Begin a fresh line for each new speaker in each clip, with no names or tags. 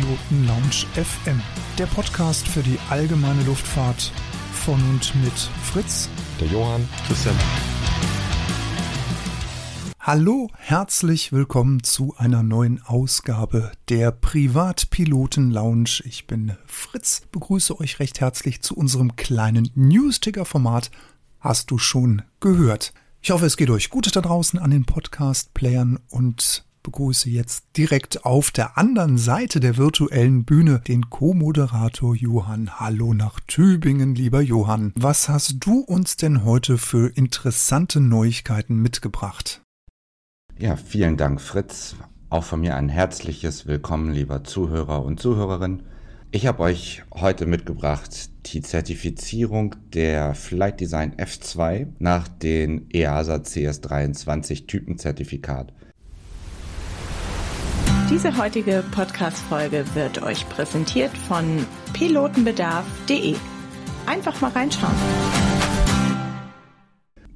Piloten Lounge FM, der Podcast für die allgemeine Luftfahrt von und mit Fritz,
der Johann, Christian.
Hallo, herzlich willkommen zu einer neuen Ausgabe der Privatpiloten Lounge. Ich bin Fritz, begrüße euch recht herzlich zu unserem kleinen News-Ticker-Format. Hast du schon gehört? Ich hoffe, es geht euch gut da draußen an den Podcast-Playern und begrüße jetzt direkt auf der anderen Seite der virtuellen Bühne den Co-Moderator Johann. Hallo nach Tübingen, lieber Johann. Was hast du uns denn heute für interessante Neuigkeiten mitgebracht?
Ja, vielen Dank, Fritz. Auch von mir ein herzliches Willkommen, lieber Zuhörer und Zuhörerin. Ich habe euch heute mitgebracht die Zertifizierung der Flight Design F2 nach den EASA CS23 Typenzertifikat.
Diese heutige Podcast-Folge wird euch präsentiert von pilotenbedarf.de. Einfach mal reinschauen.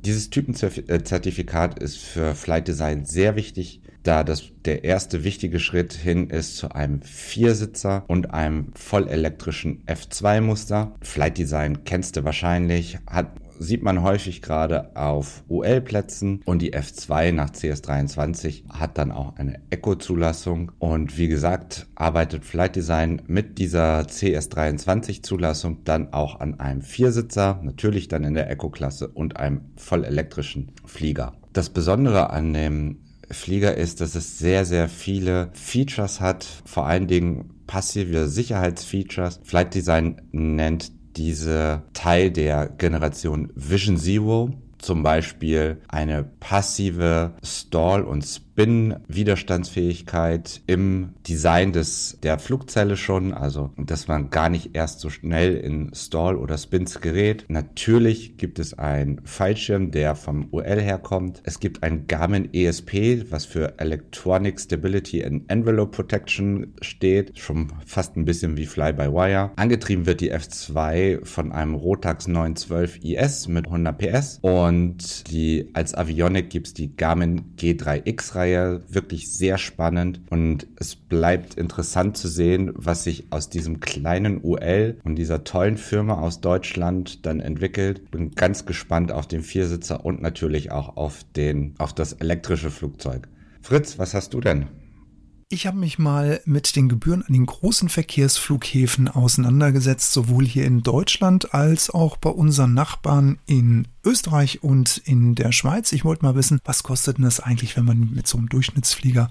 Dieses Typenzertifikat ist für Flight Design sehr wichtig, da das der erste wichtige Schritt hin ist zu einem Viersitzer und einem vollelektrischen F2-Muster. Flight Design kennst du wahrscheinlich, hat sieht man häufig gerade auf UL-Plätzen und die F2 nach CS23 hat dann auch eine Eco-Zulassung und wie gesagt arbeitet Flight Design mit dieser CS23-Zulassung dann auch an einem Viersitzer, natürlich dann in der Eco-Klasse und einem vollelektrischen Flieger. Das Besondere an dem Flieger ist, dass es sehr, sehr viele Features hat, vor allen Dingen passive Sicherheitsfeatures. Flight Design nennt diese Teil der Generation Vision Zero, zum Beispiel eine passive Stall- und Spin-Widerstandsfähigkeit im Design des, der Flugzelle schon, also dass man gar nicht erst so schnell in Stall oder Spins gerät. Natürlich gibt es einen Fallschirm, der vom UL herkommt. Es gibt ein Garmin ESP, was für Electronic Stability and Envelope Protection steht, schon fast ein bisschen wie Fly-by-Wire. Angetrieben wird die F2 von einem Rotax 912 IS mit 100 PS und die als Avionic gibt es die Garmin G3X-Reihe Reihe wirklich sehr spannend und es bleibt interessant zu sehen, was sich aus diesem kleinen UL und dieser tollen Firma aus Deutschland dann entwickelt. Bin ganz gespannt auf den Viersitzer und natürlich auch auf den, auf das elektrische Flugzeug. Fritz, was hast du denn?
Ich habe mich mal mit den Gebühren an den großen Verkehrsflughäfen auseinandergesetzt, sowohl hier in Deutschland als auch bei unseren Nachbarn in Österreich und in der Schweiz. Ich wollte mal wissen, was kostet denn das eigentlich, wenn man mit so einem Durchschnittsflieger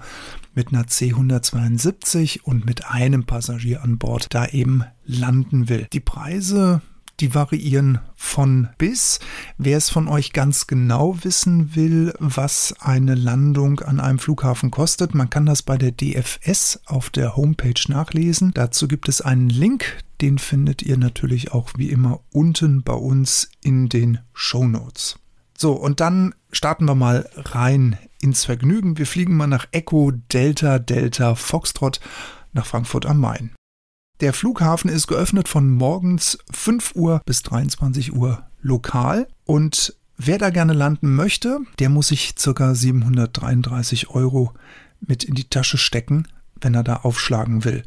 mit einer C172 und mit einem Passagier an Bord da eben landen will. Die Preise die variieren von bis. Wer es von euch ganz genau wissen will, was eine Landung an einem Flughafen kostet, man kann das bei der DFS auf der Homepage nachlesen. Dazu gibt es einen Link, den findet ihr natürlich auch wie immer unten bei uns in den Show Notes. So, und dann starten wir mal rein ins Vergnügen. Wir fliegen mal nach Echo Delta Delta Foxtrot nach Frankfurt am Main. Der Flughafen ist geöffnet von morgens 5 Uhr bis 23 Uhr lokal und wer da gerne landen möchte, der muss sich ca. 733 Euro mit in die Tasche stecken, wenn er da aufschlagen will.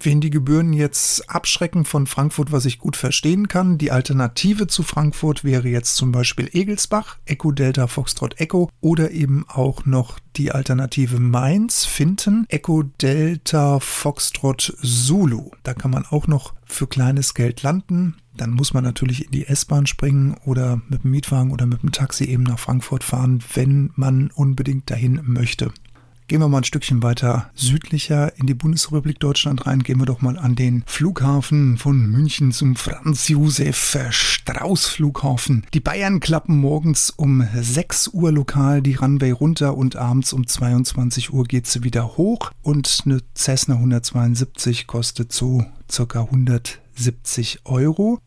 Wen die Gebühren jetzt abschrecken von Frankfurt, was ich gut verstehen kann, die Alternative zu Frankfurt wäre jetzt zum Beispiel Egelsbach, Echo Delta Foxtrot Echo oder eben auch noch die Alternative Mainz, Finten, Echo Delta Foxtrot Zulu. Da kann man auch noch für kleines Geld landen. Dann muss man natürlich in die S-Bahn springen oder mit dem Mietwagen oder mit dem Taxi eben nach Frankfurt fahren, wenn man unbedingt dahin möchte. Gehen wir mal ein Stückchen weiter südlicher in die Bundesrepublik Deutschland rein. Gehen wir doch mal an den Flughafen von München zum Franz Josef Strauß Flughafen. Die Bayern klappen morgens um 6 Uhr lokal die Runway runter und abends um 22 Uhr geht sie wieder hoch und eine Cessna 172 kostet so circa 170 Euro.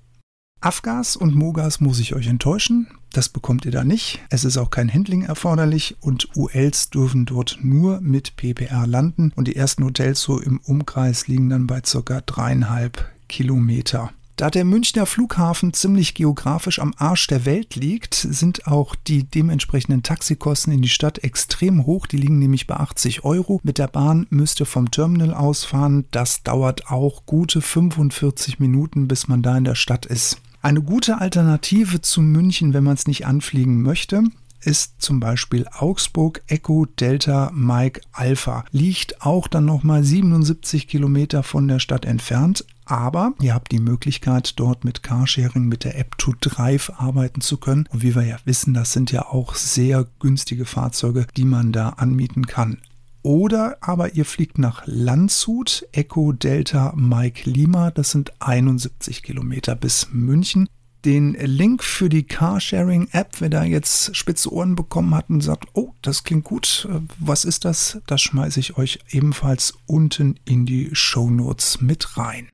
Afgas und Mogas muss ich euch enttäuschen. Das bekommt ihr da nicht. Es ist auch kein Handling erforderlich und ULs dürfen dort nur mit PPR landen und die ersten Hotels so im Umkreis liegen dann bei ca. dreieinhalb Kilometer. Da der Münchner Flughafen ziemlich geografisch am Arsch der Welt liegt, sind auch die dementsprechenden Taxikosten in die Stadt extrem hoch. Die liegen nämlich bei 80 Euro. Mit der Bahn müsste vom Terminal ausfahren. Das dauert auch gute 45 Minuten, bis man da in der Stadt ist. Eine gute Alternative zu München, wenn man es nicht anfliegen möchte, ist zum Beispiel Augsburg Echo Delta Mike Alpha. Liegt auch dann nochmal 77 Kilometer von der Stadt entfernt. Aber ihr habt die Möglichkeit, dort mit Carsharing mit der App to Drive arbeiten zu können. Und wie wir ja wissen, das sind ja auch sehr günstige Fahrzeuge, die man da anmieten kann. Oder aber ihr fliegt nach Landshut, Echo Delta Mike Lima. Das sind 71 Kilometer bis München den Link für die Carsharing-App, wer da jetzt spitze Ohren bekommen hat und sagt, oh, das klingt gut, äh, was ist das? Das schmeiße ich euch ebenfalls unten in die Show Notes mit rein.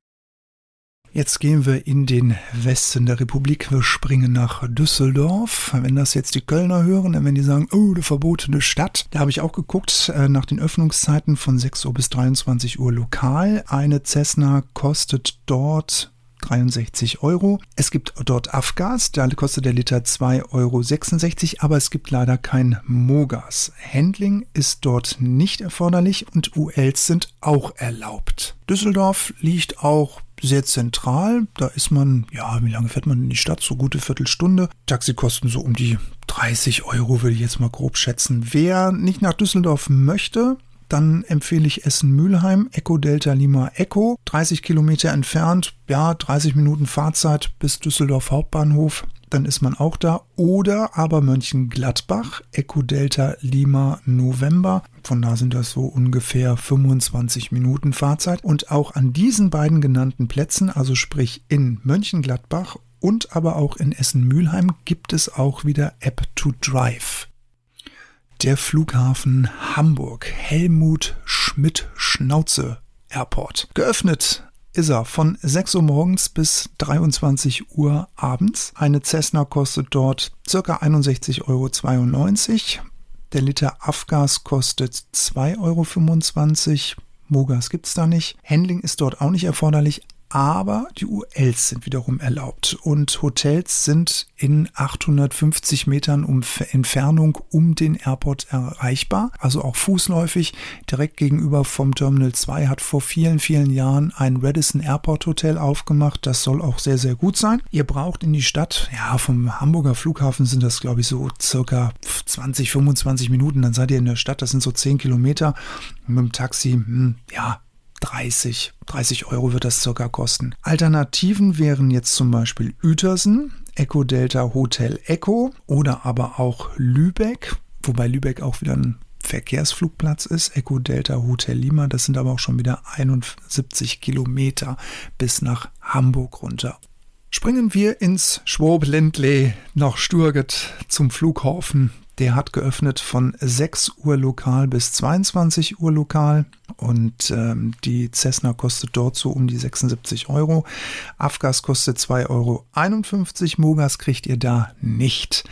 Jetzt gehen wir in den Westen der Republik. Wir springen nach Düsseldorf. Wenn das jetzt die Kölner hören, dann werden die sagen, oh, die verbotene Stadt. Da habe ich auch geguckt äh, nach den Öffnungszeiten von 6 Uhr bis 23 Uhr lokal. Eine Cessna kostet dort 63 Euro. Es gibt dort Afgas, da kostet der Liter 2,66 Euro, aber es gibt leider kein Mogas. Handling ist dort nicht erforderlich und ULs sind auch erlaubt. Düsseldorf liegt auch sehr zentral. Da ist man, ja, wie lange fährt man in die Stadt? So gute Viertelstunde. Taxikosten so um die 30 Euro, würde ich jetzt mal grob schätzen. Wer nicht nach Düsseldorf möchte, dann empfehle ich Essen-Mülheim, Echo Delta Lima Echo, 30 Kilometer entfernt, ja, 30 Minuten Fahrzeit bis Düsseldorf Hauptbahnhof, dann ist man auch da. Oder aber Mönchengladbach, Echo Delta Lima November. Von da sind das so ungefähr 25 Minuten Fahrzeit. Und auch an diesen beiden genannten Plätzen, also sprich in Mönchengladbach und aber auch in Essen-Mülheim, gibt es auch wieder App to Drive der Flughafen Hamburg Helmut Schmidt Schnauze Airport. Geöffnet ist er von 6 Uhr morgens bis 23 Uhr abends. Eine Cessna kostet dort ca. 61,92 Euro. Der Liter Afgas kostet 2,25 Euro. Mogas gibt es da nicht. Handling ist dort auch nicht erforderlich, aber die ULs sind wiederum erlaubt und Hotels sind in 850 Metern Entfernung um den Airport erreichbar, also auch fußläufig. Direkt gegenüber vom Terminal 2 hat vor vielen, vielen Jahren ein Radisson Airport Hotel aufgemacht. Das soll auch sehr, sehr gut sein. Ihr braucht in die Stadt, ja, vom Hamburger Flughafen sind das, glaube ich, so circa 20, 25 Minuten. Dann seid ihr in der Stadt, das sind so 10 Kilometer. Mit dem Taxi, hm, ja, 30, 30 Euro wird das circa kosten. Alternativen wären jetzt zum Beispiel Uetersen, Echo Delta Hotel Echo oder aber auch Lübeck, wobei Lübeck auch wieder ein Verkehrsflugplatz ist, Echo Delta Hotel Lima. Das sind aber auch schon wieder 71 Kilometer bis nach Hamburg runter. Springen wir ins Schwabländle nach Sturget zum Flughafen der hat geöffnet von 6 Uhr lokal bis 22 Uhr lokal und ähm, die Cessna kostet dort so um die 76 Euro. Afgas kostet 2,51 Euro. Mogas kriegt ihr da nicht.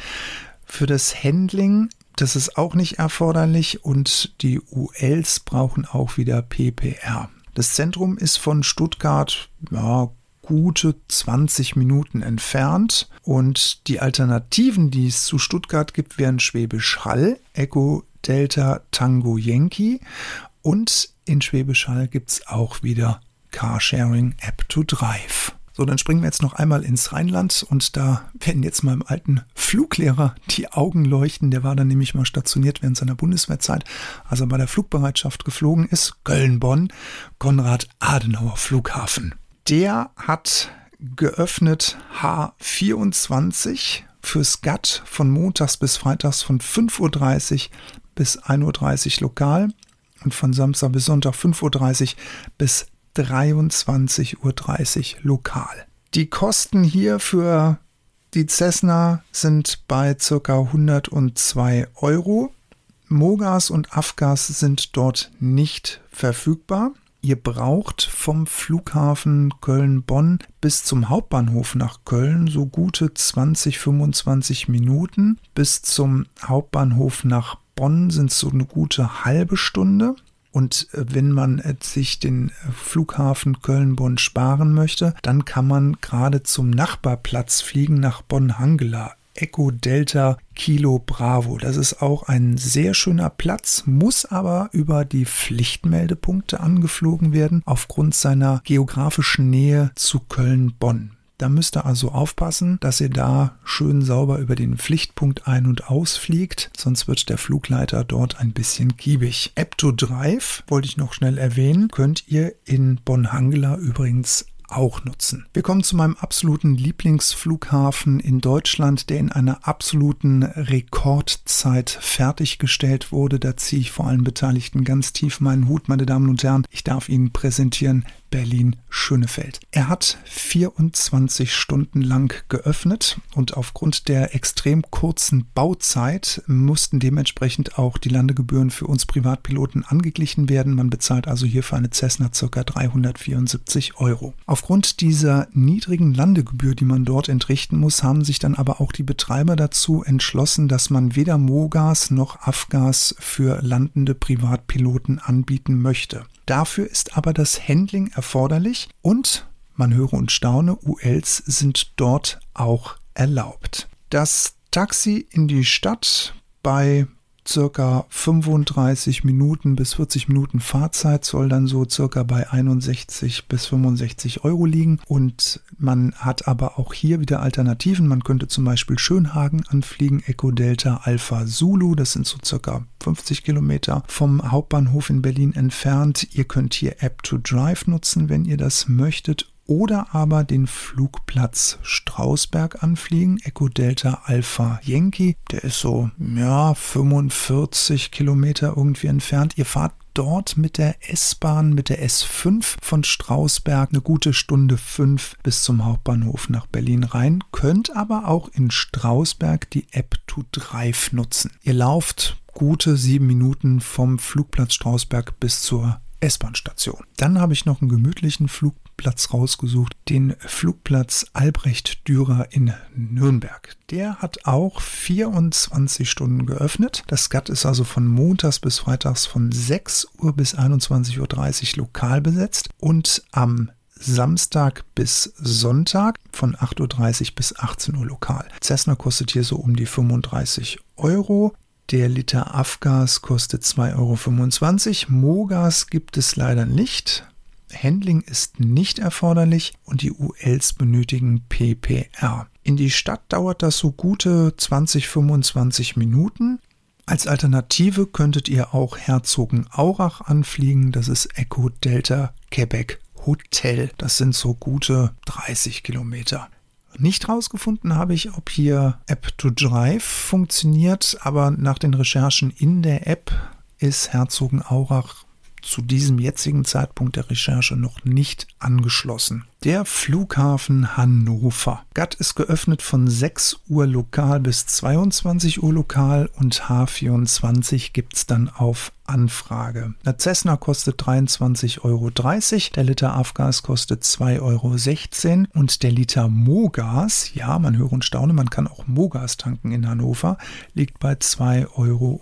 Für das Handling, das ist auch nicht erforderlich und die ULs brauchen auch wieder PPR. Das Zentrum ist von Stuttgart ja, gute 20 Minuten entfernt. Und die Alternativen, die es zu Stuttgart gibt, wären Schwäbisch Hall, Echo Delta Tango Yankee. Und in Schwäbisch Hall gibt es auch wieder Carsharing App to Drive. So, dann springen wir jetzt noch einmal ins Rheinland und da werden jetzt meinem alten Fluglehrer die Augen leuchten. Der war dann nämlich mal stationiert während seiner Bundeswehrzeit, als er bei der Flugbereitschaft geflogen ist. Köln-Bonn, Konrad-Adenauer Flughafen. Der hat geöffnet H24 fürs GATT von montags bis freitags von 5.30 Uhr bis 1.30 Uhr lokal und von Samstag bis Sonntag 5.30 Uhr bis 23.30 Uhr lokal. Die Kosten hier für die Cessna sind bei ca. 102 Euro. Mogas und Afgas sind dort nicht verfügbar. Ihr braucht vom Flughafen Köln-Bonn bis zum Hauptbahnhof nach Köln so gute 20, 25 Minuten. Bis zum Hauptbahnhof nach Bonn sind es so eine gute halbe Stunde. Und äh, wenn man äh, sich den äh, Flughafen Köln-Bonn sparen möchte, dann kann man gerade zum Nachbarplatz fliegen nach Bonn-Hangela. Echo Delta Kilo Bravo. Das ist auch ein sehr schöner Platz, muss aber über die Pflichtmeldepunkte angeflogen werden, aufgrund seiner geografischen Nähe zu Köln-Bonn. Da müsst ihr also aufpassen, dass ihr da schön sauber über den Pflichtpunkt ein- und ausfliegt, sonst wird der Flugleiter dort ein bisschen giebig. Epto Drive, wollte ich noch schnell erwähnen, könnt ihr in Bonn-Hangela übrigens auch nutzen. Wir kommen zu meinem absoluten Lieblingsflughafen in Deutschland, der in einer absoluten Rekordzeit fertiggestellt wurde. Da ziehe ich vor allen Beteiligten ganz tief meinen Hut, meine Damen und Herren. Ich darf Ihnen präsentieren Berlin-Schönefeld. Er hat 24 Stunden lang geöffnet und aufgrund der extrem kurzen Bauzeit mussten dementsprechend auch die Landegebühren für uns Privatpiloten angeglichen werden. Man bezahlt also hier für eine Cessna ca. 374 Euro. Aufgrund dieser niedrigen Landegebühr, die man dort entrichten muss, haben sich dann aber auch die Betreiber dazu entschlossen, dass man weder Mogas noch Afgas für landende Privatpiloten anbieten möchte. Dafür ist aber das Handling erforderlich und, man höre und staune, ULs sind dort auch erlaubt. Das Taxi in die Stadt bei circa 35 Minuten bis 40 Minuten Fahrzeit soll dann so circa bei 61 bis 65 Euro liegen. Und man hat aber auch hier wieder Alternativen. Man könnte zum Beispiel Schönhagen anfliegen, Echo Delta Alpha Zulu. Das sind so circa 50 Kilometer vom Hauptbahnhof in Berlin entfernt. Ihr könnt hier App to Drive nutzen, wenn ihr das möchtet oder aber den Flugplatz Strausberg anfliegen, Echo Delta Alpha Yankee. Der ist so, ja, 45 Kilometer irgendwie entfernt. Ihr fahrt dort mit der S-Bahn, mit der S5 von Strausberg eine gute Stunde fünf bis zum Hauptbahnhof nach Berlin rein, könnt aber auch in Strausberg die App to Drive nutzen. Ihr lauft gute sieben Minuten vom Flugplatz Strausberg bis zur S-Bahn-Station. Dann habe ich noch einen gemütlichen Flug Flugplatz rausgesucht, den Flugplatz Albrecht Dürer in Nürnberg. Der hat auch 24 Stunden geöffnet. Das GAT ist also von montags bis freitags von 6 Uhr bis 21.30 Uhr lokal besetzt und am Samstag bis Sonntag von 8.30 Uhr bis 18 Uhr lokal. Cessna kostet hier so um die 35 Euro. Der Liter Afgas kostet 2,25 Euro. Mogas gibt es leider nicht. Handling ist nicht erforderlich und die ULs benötigen PPR. In die Stadt dauert das so gute 20-25 Minuten. Als Alternative könntet ihr auch Herzogenaurach anfliegen. Das ist Echo Delta Quebec Hotel. Das sind so gute 30 Kilometer. Nicht rausgefunden habe ich, ob hier App to Drive funktioniert, aber nach den Recherchen in der App ist Herzogenaurach zu diesem jetzigen Zeitpunkt der Recherche noch nicht angeschlossen. Der Flughafen Hannover. GATT ist geöffnet von 6 Uhr lokal bis 22 Uhr lokal und H24 gibt es dann auf Anfrage. Der Cessna kostet 23,30 Euro, der Liter Afgas kostet 2,16 Euro und der Liter Mogas, ja, man höre und staune, man kann auch Mogas tanken in Hannover, liegt bei 2,05 Euro.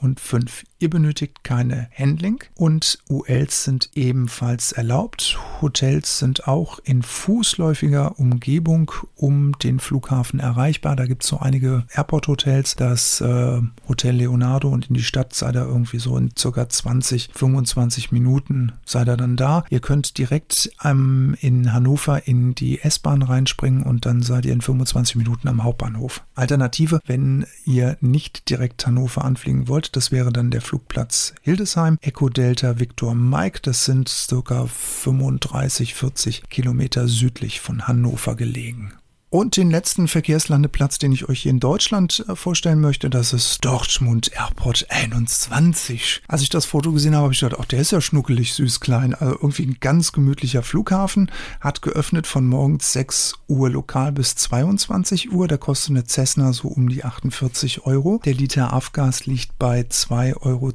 Ihr benötigt keine Handling und ULs sind ebenfalls erlaubt. Hotels sind auch in fußläufiger Umgebung um den Flughafen erreichbar. Da gibt es so einige Airport-Hotels, das äh, Hotel Leonardo und in die Stadt sei da irgendwie so in circa 20, 25 Minuten seid ihr dann da. Ihr könnt direkt ähm, in Hannover in die S-Bahn reinspringen und dann seid ihr in 25 Minuten am Hauptbahnhof. Alternative, wenn ihr nicht direkt Hannover anfliegen wollt, das wäre dann der Flugplatz Hildesheim, Echo Delta Victor Mike. Das sind circa 35, 40 Kilometer südlich von Hannover gelegen. Und den letzten Verkehrslandeplatz, den ich euch hier in Deutschland äh, vorstellen möchte, das ist Dortmund Airport 21. Als ich das Foto gesehen habe, habe ich gedacht, ach, der ist ja schnuckelig, süß, klein. Also irgendwie ein ganz gemütlicher Flughafen. Hat geöffnet von morgens 6 Uhr lokal bis 22 Uhr. Der kostet eine Cessna so um die 48 Euro. Der Liter Afgas liegt bei 2,20 Euro.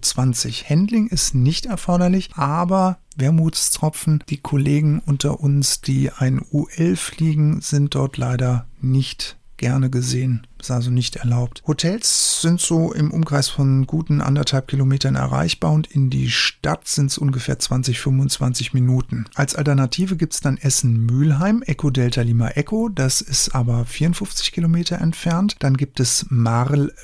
Handling ist nicht erforderlich, aber Wermutstropfen. Die Kollegen unter uns, die ein U11 fliegen, sind dort leider nicht gerne gesehen. Ist also nicht erlaubt. Hotels sind so im Umkreis von guten anderthalb Kilometern erreichbar und in die Stadt sind es ungefähr 20, 25 Minuten. Als Alternative gibt es dann Essen-Mülheim, Echo Delta Lima Echo, das ist aber 54 Kilometer entfernt. Dann gibt es Marl-Mühle,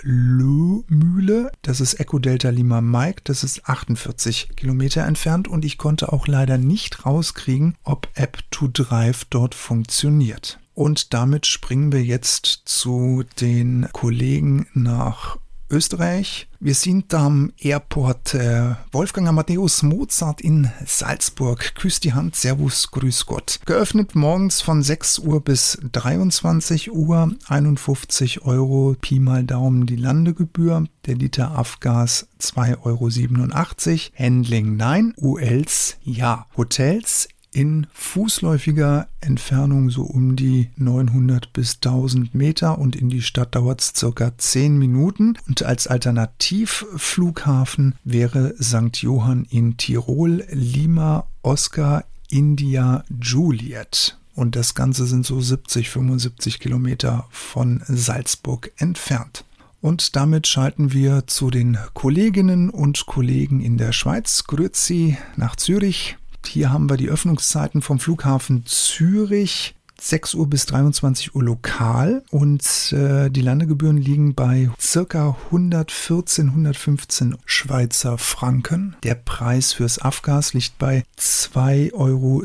das ist Echo Delta Lima Mike, das ist 48 Kilometer entfernt und ich konnte auch leider nicht rauskriegen, ob App to Drive dort funktioniert. Und damit springen wir jetzt zu den Kollegen nach Österreich. Wir sind am Airport äh, Wolfgang Amadeus Mozart in Salzburg. Küss die Hand, Servus, Grüß Gott. Geöffnet morgens von 6 Uhr bis 23 Uhr, 51 Euro Pi mal Daumen die Landegebühr. Der Liter Afgas 2,87 Euro. Handling nein, ULs ja. Hotels in fußläufiger Entfernung so um die 900 bis 1000 Meter und in die Stadt dauert es circa 10 Minuten. Und als Alternativflughafen wäre St. Johann in Tirol, Lima, Oscar, India, Juliet. Und das Ganze sind so 70, 75 Kilometer von Salzburg entfernt. Und damit schalten wir zu den Kolleginnen und Kollegen in der Schweiz. Grüezi nach Zürich. Hier haben wir die Öffnungszeiten vom Flughafen Zürich 6 Uhr bis 23 Uhr lokal und äh, die Landegebühren liegen bei circa 114, 115 Schweizer Franken. Der Preis fürs Afgas liegt bei 2,70 Euro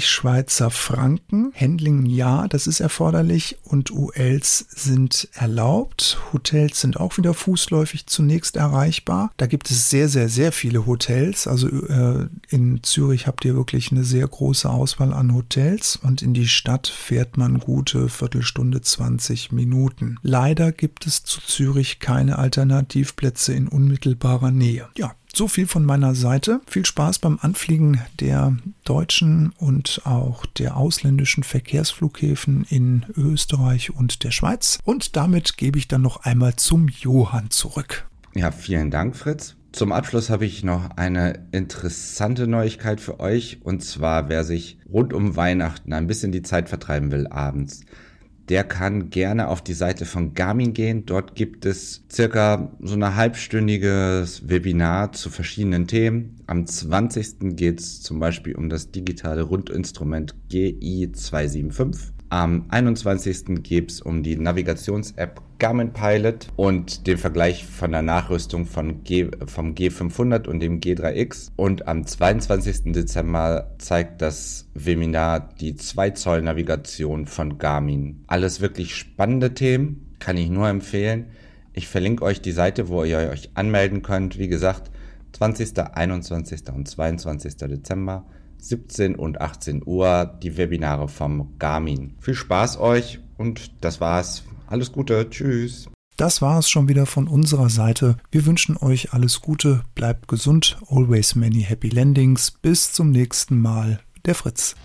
Schweizer Franken. Handling ja, das ist erforderlich und ULs sind erlaubt. Hotels sind auch wieder fußläufig zunächst erreichbar. Da gibt es sehr, sehr, sehr viele Hotels. Also äh, in Zürich habt ihr wirklich eine sehr große Auswahl an Hotels und in die Stadt fährt man gute Viertelstunde 20 Minuten. Leider gibt es zu Zürich keine Alternativplätze in unmittelbarer Nähe. Ja, so viel von meiner Seite. Viel Spaß beim Anfliegen der deutschen und auch der ausländischen Verkehrsflughäfen in Österreich und der Schweiz. Und damit gebe ich dann noch einmal zum Johann zurück.
Ja, vielen Dank, Fritz. Zum Abschluss habe ich noch eine interessante Neuigkeit für euch. Und zwar, wer sich rund um Weihnachten ein bisschen die Zeit vertreiben will abends, der kann gerne auf die Seite von Garmin gehen. Dort gibt es circa so ein halbstündiges Webinar zu verschiedenen Themen. Am 20. geht es zum Beispiel um das digitale Rundinstrument GI275. Am 21. geht es um die Navigations-App Garmin Pilot und den Vergleich von der Nachrüstung von G, vom G500 und dem G3X. Und am 22. Dezember zeigt das Webinar die 2 Zoll Navigation von Garmin. Alles wirklich spannende Themen, kann ich nur empfehlen. Ich verlinke euch die Seite, wo ihr euch anmelden könnt. Wie gesagt, 20., 21. und 22. Dezember. 17 und 18 Uhr die Webinare vom Garmin. Viel Spaß euch und das war's. Alles Gute, tschüss.
Das war es schon wieder von unserer Seite. Wir wünschen euch alles Gute, bleibt gesund, always many happy landings. Bis zum nächsten Mal, der Fritz.